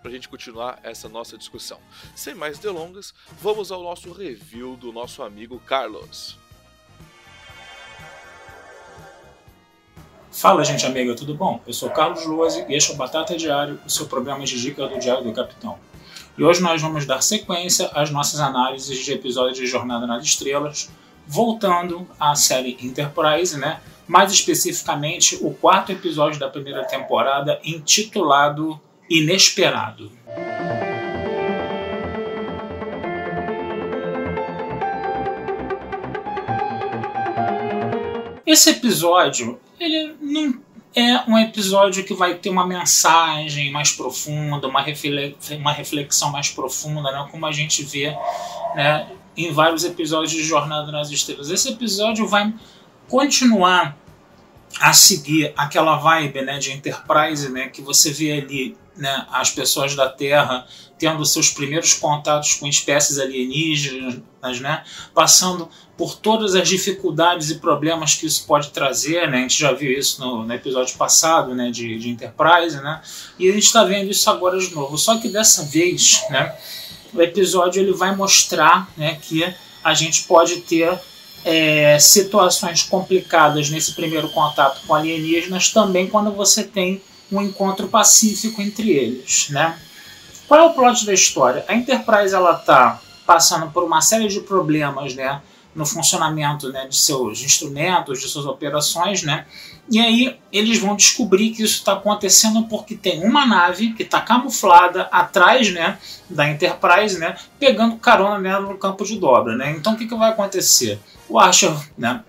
para a gente continuar essa nossa discussão. Sem mais delongas, vamos ao nosso review do nosso amigo Carlos. Fala, gente amiga, tudo bom? Eu sou Carlos Luozi e este é o Batata Diário, o seu programa de dica do Diário do Capitão. E hoje nós vamos dar sequência às nossas análises de episódios de Jornada nas Estrelas, voltando à série Enterprise, né? Mais especificamente, o quarto episódio da primeira temporada, intitulado Inesperado. Esse episódio, ele não é um episódio que vai ter uma mensagem mais profunda, uma, reflexão mais profunda, né? como a gente vê né, em vários episódios de Jornada nas Estrelas. Esse episódio vai continuar a seguir aquela vibe né, de Enterprise né, que você vê ali né, as pessoas da Terra tendo seus primeiros contatos com espécies alienígenas, né, passando por todas as dificuldades e problemas que isso pode trazer. Né, a gente já viu isso no, no episódio passado né, de, de Enterprise, né, e a gente está vendo isso agora de novo. Só que dessa vez, né, o episódio ele vai mostrar né, que a gente pode ter é, situações complicadas nesse primeiro contato com alienígenas também quando você tem um encontro pacífico entre eles, né? Qual é o plot da história? A Enterprise ela está passando por uma série de problemas, né, no funcionamento, né, de seus instrumentos, de suas operações, né? E aí eles vão descobrir que isso está acontecendo porque tem uma nave que está camuflada atrás né, da Enterprise, né, pegando carona nela no campo de dobra. Né? Então o que, que vai acontecer? O Archer, né,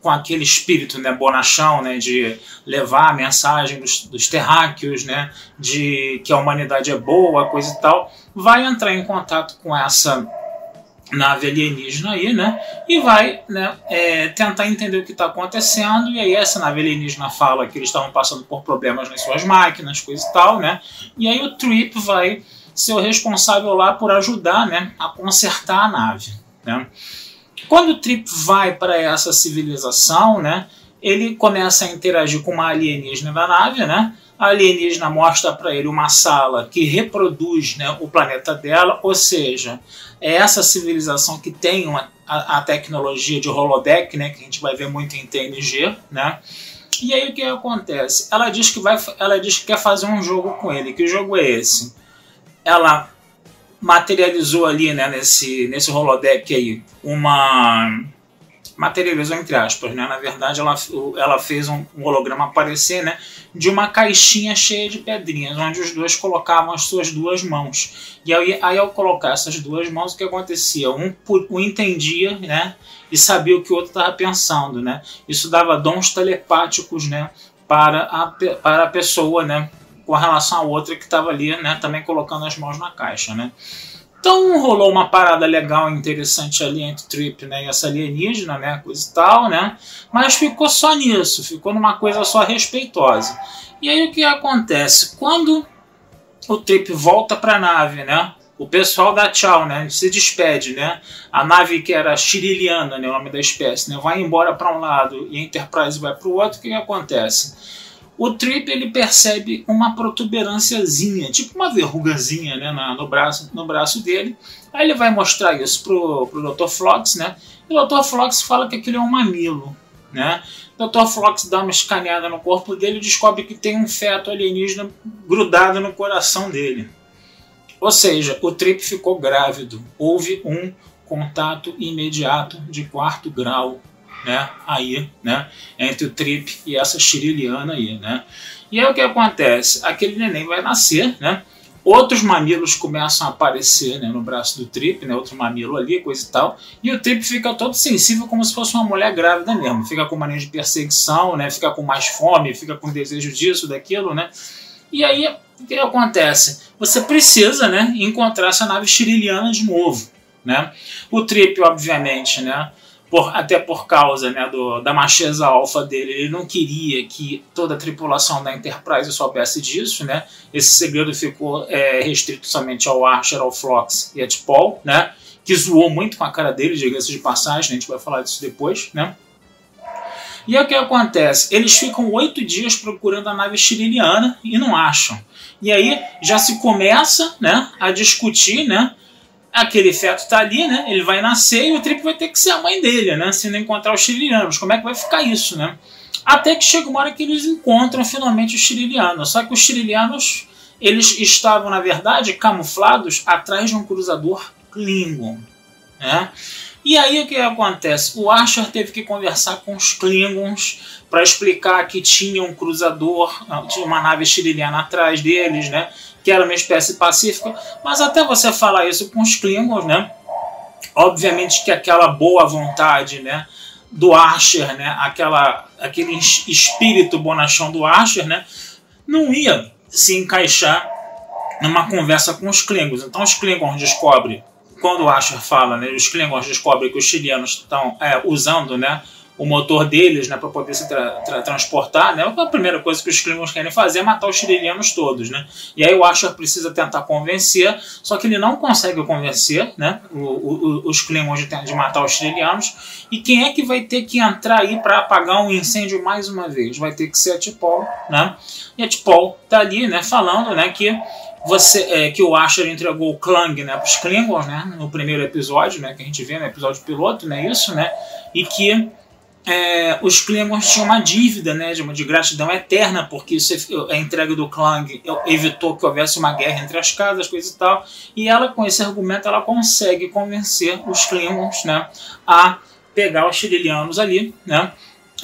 com aquele espírito né, bonachão né, de levar a mensagem dos, dos terráqueos, né, de que a humanidade é boa, coisa e tal, vai entrar em contato com essa nave alienígena aí, né? E vai né, é, tentar entender o que está acontecendo. E aí essa nave alienígena fala que eles estavam passando por problemas nas suas máquinas, coisa e tal, né? E aí o Trip vai ser o responsável lá por ajudar, né, a consertar a nave, né? Quando o Trip vai para essa civilização, né, ele começa a interagir com uma alienígena da nave, né? A alienígena mostra para ele uma sala que reproduz né, o planeta dela, ou seja, é essa civilização que tem uma, a, a, tecnologia de holodeck, né, que a gente vai ver muito em TNG, né? E aí o que acontece? Ela diz que vai, ela diz que quer fazer um jogo com ele. Que jogo é esse? Ela materializou ali, né, nesse nesse holodeck aí, uma materializou entre aspas, né? Na verdade, ela, ela fez um, um, holograma aparecer, né? De uma caixinha cheia de pedrinhas, onde os dois colocavam as suas duas mãos. E aí, aí ao colocar essas duas mãos, o que acontecia? Um, um entendia, né? E sabia o que o outro estava pensando, né? Isso dava dons telepáticos, né? Para a, para a pessoa, né? Com relação à outra que estava ali, né? Também colocando as mãos na caixa, né? Então rolou uma parada legal e interessante ali entre Trip né, e essa alienígena, né, coisa e tal, né? Mas ficou só nisso, ficou numa coisa só respeitosa. E aí o que acontece? Quando o Trip volta para a nave, né? O pessoal dá tchau, né? Se despede, né? A nave que era chiriliana, né, o nome da espécie, né, vai embora para um lado e a Enterprise vai para o outro. O que, que acontece? O Trip ele percebe uma protuberânciazinha, tipo uma verrugazinha né, no, braço, no braço dele. Aí ele vai mostrar isso pro, pro Dr. Flox, né? E o Dr. Flox fala que aquilo é um mamilo, né? O Dr. Flox dá uma escaneada no corpo dele e descobre que tem um feto alienígena grudado no coração dele. Ou seja, o Trip ficou grávido. Houve um contato imediato de quarto grau né, aí, né, entre o Trip e essa Shiriliana aí, né. E aí o que acontece? Aquele neném vai nascer, né, outros mamilos começam a aparecer né, no braço do Trip, né, outro mamilo ali, coisa e tal, e o Trip fica todo sensível como se fosse uma mulher grávida mesmo, fica com mania de perseguição, né, fica com mais fome, fica com desejo disso, daquilo, né, e aí o que acontece? Você precisa né, encontrar essa nave shiriliana de novo, né, o Trip, obviamente, né, por, até por causa né, do, da macheza alfa dele, ele não queria que toda a tripulação da Enterprise soubesse disso, né? Esse segredo ficou é, restrito somente ao Archer, ao Flox e a T'Pol, né? Que zoou muito com a cara dele, diga-se de passagem, a gente vai falar disso depois, né? E o que acontece? Eles ficam oito dias procurando a nave chililiana e não acham. E aí já se começa né, a discutir né, aquele feto está ali, né? Ele vai nascer e o Trip vai ter que ser a mãe dele, né? Se não encontrar os chililianos. Como é que vai ficar isso, né? Até que chega uma hora que eles encontram finalmente os chililianos. Só que os chililianos, eles estavam, na verdade, camuflados atrás de um cruzador Klingon, né? E aí o que acontece? O Archer teve que conversar com os Klingons para explicar que tinha um cruzador, tinha uma nave chililiana atrás deles, né? que era uma espécie pacífica, mas até você falar isso com os Klingons, né? Obviamente que aquela boa vontade, né, do Archer, né, aquela, aquele espírito bonachão do Archer, né, não ia se encaixar numa conversa com os Klingons. Então os Klingons descobrem, quando o Archer fala, né, os Klingons descobrem que os chilenos estão é, usando, né, o motor deles né, para poder se tra tra transportar, né, a primeira coisa que os Klingons querem fazer é matar os Shirilianos todos. Né? E aí o Asher precisa tentar convencer, só que ele não consegue convencer né, o, o, os Klingons de, de, matar os Shirilianos. E quem é que vai ter que entrar aí para apagar um incêndio mais uma vez? Vai ter que ser a T'Pol. Né? E a T'Pol está ali né, falando né, que você é, que o Asher entregou o Klang né, para os Klingons né, no primeiro episódio, né, que a gente vê no episódio piloto, né, isso, né, e que é, os Klingons tinham uma dívida né, de, de gratidão eterna, porque isso, a entrega do Klang evitou que houvesse uma guerra entre as casas, coisa e tal. E ela, com esse argumento, ela consegue convencer os Klingons né, a pegar os Shirilianos ali né,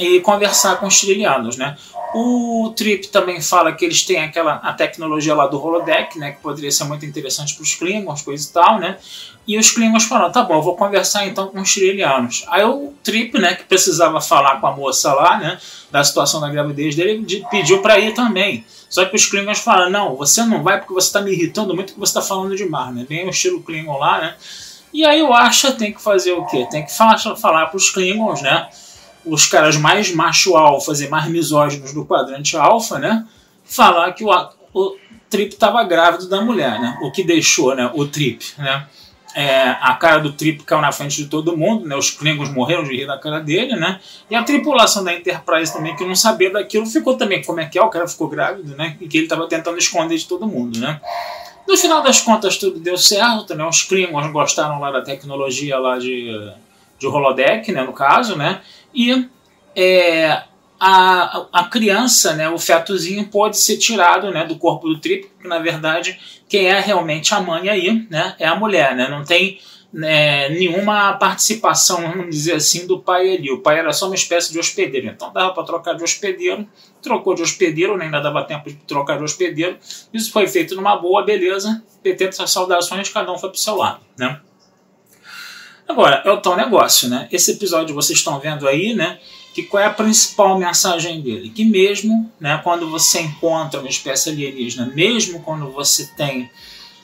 e conversar com os Shirilianos. Né. O Trip também fala que eles têm aquela a tecnologia lá do holodeck, né, que poderia ser muito interessante para os Klingons, coisa e tal, né? E os Klingons falaram, tá bom, vou conversar então com os Shirelianos. Aí o Trip, né, que precisava falar com a moça lá, né, da situação da gravidez dele, pediu para ir também. Só que os Klingons falaram, não, você não vai porque você está me irritando muito que você está falando demais, né? Vem o estilo Klingon lá, né? E aí o Asha tem que fazer o quê? Tem que falar para os Klingons, né? Os caras mais macho alfas e mais misóginos do quadrante alfa, né? Falar que o, o Trip estava grávido da mulher, né? O que deixou, né? O Trip, né? É, a cara do Trip caiu na frente de todo mundo, né? Os Klingons morreram de rir da cara dele, né? E a tripulação da Enterprise também, que não sabia daquilo, ficou também como é que é, o cara ficou grávido, né? E que ele estava tentando esconder de todo mundo, né? No final das contas, tudo deu certo, né? Os Klingons gostaram lá da tecnologia lá de, de holodeck, né? No caso, né? E é, a, a criança, né, o fetozinho, pode ser tirado né, do corpo do trip, porque na verdade quem é realmente a mãe aí né, é a mulher, né, não tem né, nenhuma participação, vamos dizer assim, do pai ali. O pai era só uma espécie de hospedeiro, então dava para trocar de hospedeiro, trocou de hospedeiro, nem ainda dava tempo de trocar de hospedeiro. Isso foi feito numa boa, beleza. PT saudações, cada um foi para o seu lado. Né? Agora, é o tal negócio, né? Esse episódio vocês estão vendo aí, né? Que qual é a principal mensagem dele? Que mesmo, né, quando você encontra uma espécie alienígena, mesmo quando você tem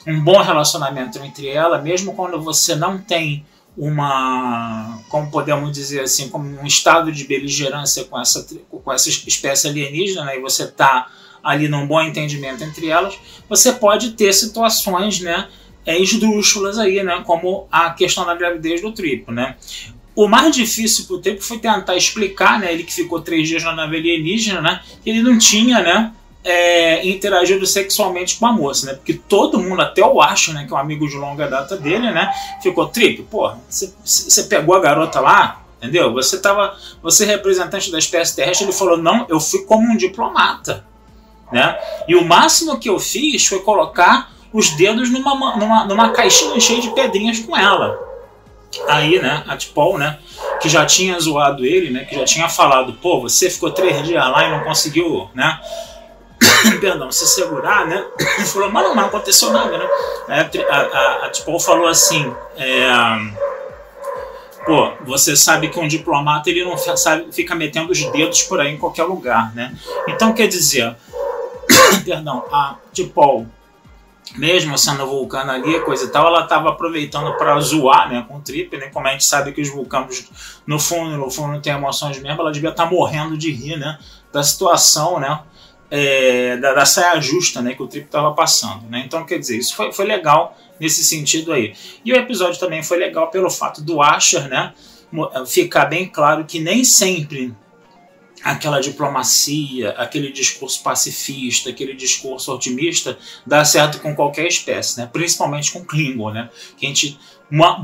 um bom relacionamento entre ela, mesmo quando você não tem uma, como podemos dizer assim, como um estado de beligerância com essa, com essa espécie alienígena, né, e você está ali num bom entendimento entre elas, você pode ter situações, né, é, esdrúxulas aí, né? Como a questão da gravidez do Tripo, né? O mais difícil para o Tripo foi tentar explicar, né? Ele que ficou três dias na nave alienígena, né? Que ele não tinha, né? É, interagido sexualmente com a moça, né? Porque todo mundo, até o Acho, né? Que é um amigo de longa data dele, né? Ficou, Trip, pô, você pegou a garota lá, entendeu? Você tava, você representante da espécie terrestre, ele falou, não, eu fui como um diplomata, né? E o máximo que eu fiz foi colocar os dedos numa, numa, numa caixinha cheia de pedrinhas com ela. Aí, né, a T'Pol, né, que já tinha zoado ele, né? Que já tinha falado, pô, você ficou três dias lá e não conseguiu, né? Perdão, se segurar, né? Ele falou, mas não, não aconteceu nada, né? A, a, a, falou assim, é, pô, você sabe que um diplomata ele não sabe, fica metendo os dedos por aí em qualquer lugar, né? Então quer dizer, perdão, a Tipol mesmo sendo vulcano ali, coisa e tal, ela estava aproveitando para zoar né, com o Trip, né? Como a gente sabe que os vulcanos, no fundo, no fundo, não tem emoções mesmo, ela devia estar tá morrendo de rir, né? Da situação, né? É, da, da, saia justa né, que o Trip estava passando. Né? Então, quer dizer, isso foi, foi legal nesse sentido aí. E o episódio também foi legal pelo fato do Asher né, ficar bem claro que nem sempre aquela diplomacia, aquele discurso pacifista, aquele discurso otimista dá certo com qualquer espécie, né? principalmente com Klingon, né? que a gente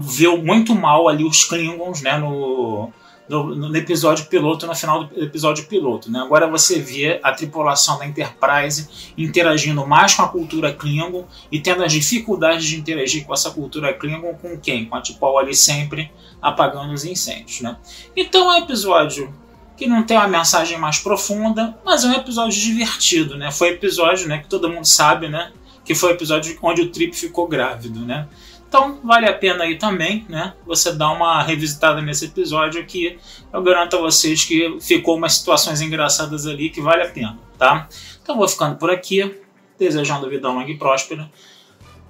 viu muito mal ali os Klingons né? no, no, no, episódio piloto, no final do episódio piloto. Né? Agora você vê a tripulação da Enterprise interagindo mais com a cultura Klingon e tendo as dificuldades de interagir com essa cultura Klingon com quem? Com a Tipol ali sempre apagando os incêndios. Né? Então é um episódio que não tem uma mensagem mais profunda, mas é um episódio divertido, né? Foi episódio, né, que todo mundo sabe, né, que foi o episódio onde o Trip ficou grávido, né? Então vale a pena aí também, né? Você dar uma revisitada nesse episódio que eu garanto a vocês que ficou umas situações engraçadas ali que vale a pena, tá? Então vou ficando por aqui, desejando vida longa e próspera.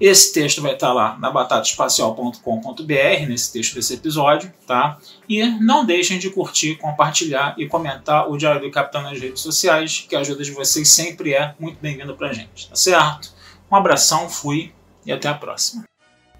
Esse texto vai estar lá na batataespacial.com.br, nesse texto desse episódio, tá? E não deixem de curtir, compartilhar e comentar o Diário do Capitão nas redes sociais, que a ajuda de vocês sempre é muito bem-vinda pra gente, tá certo? Um abração, fui e até a próxima.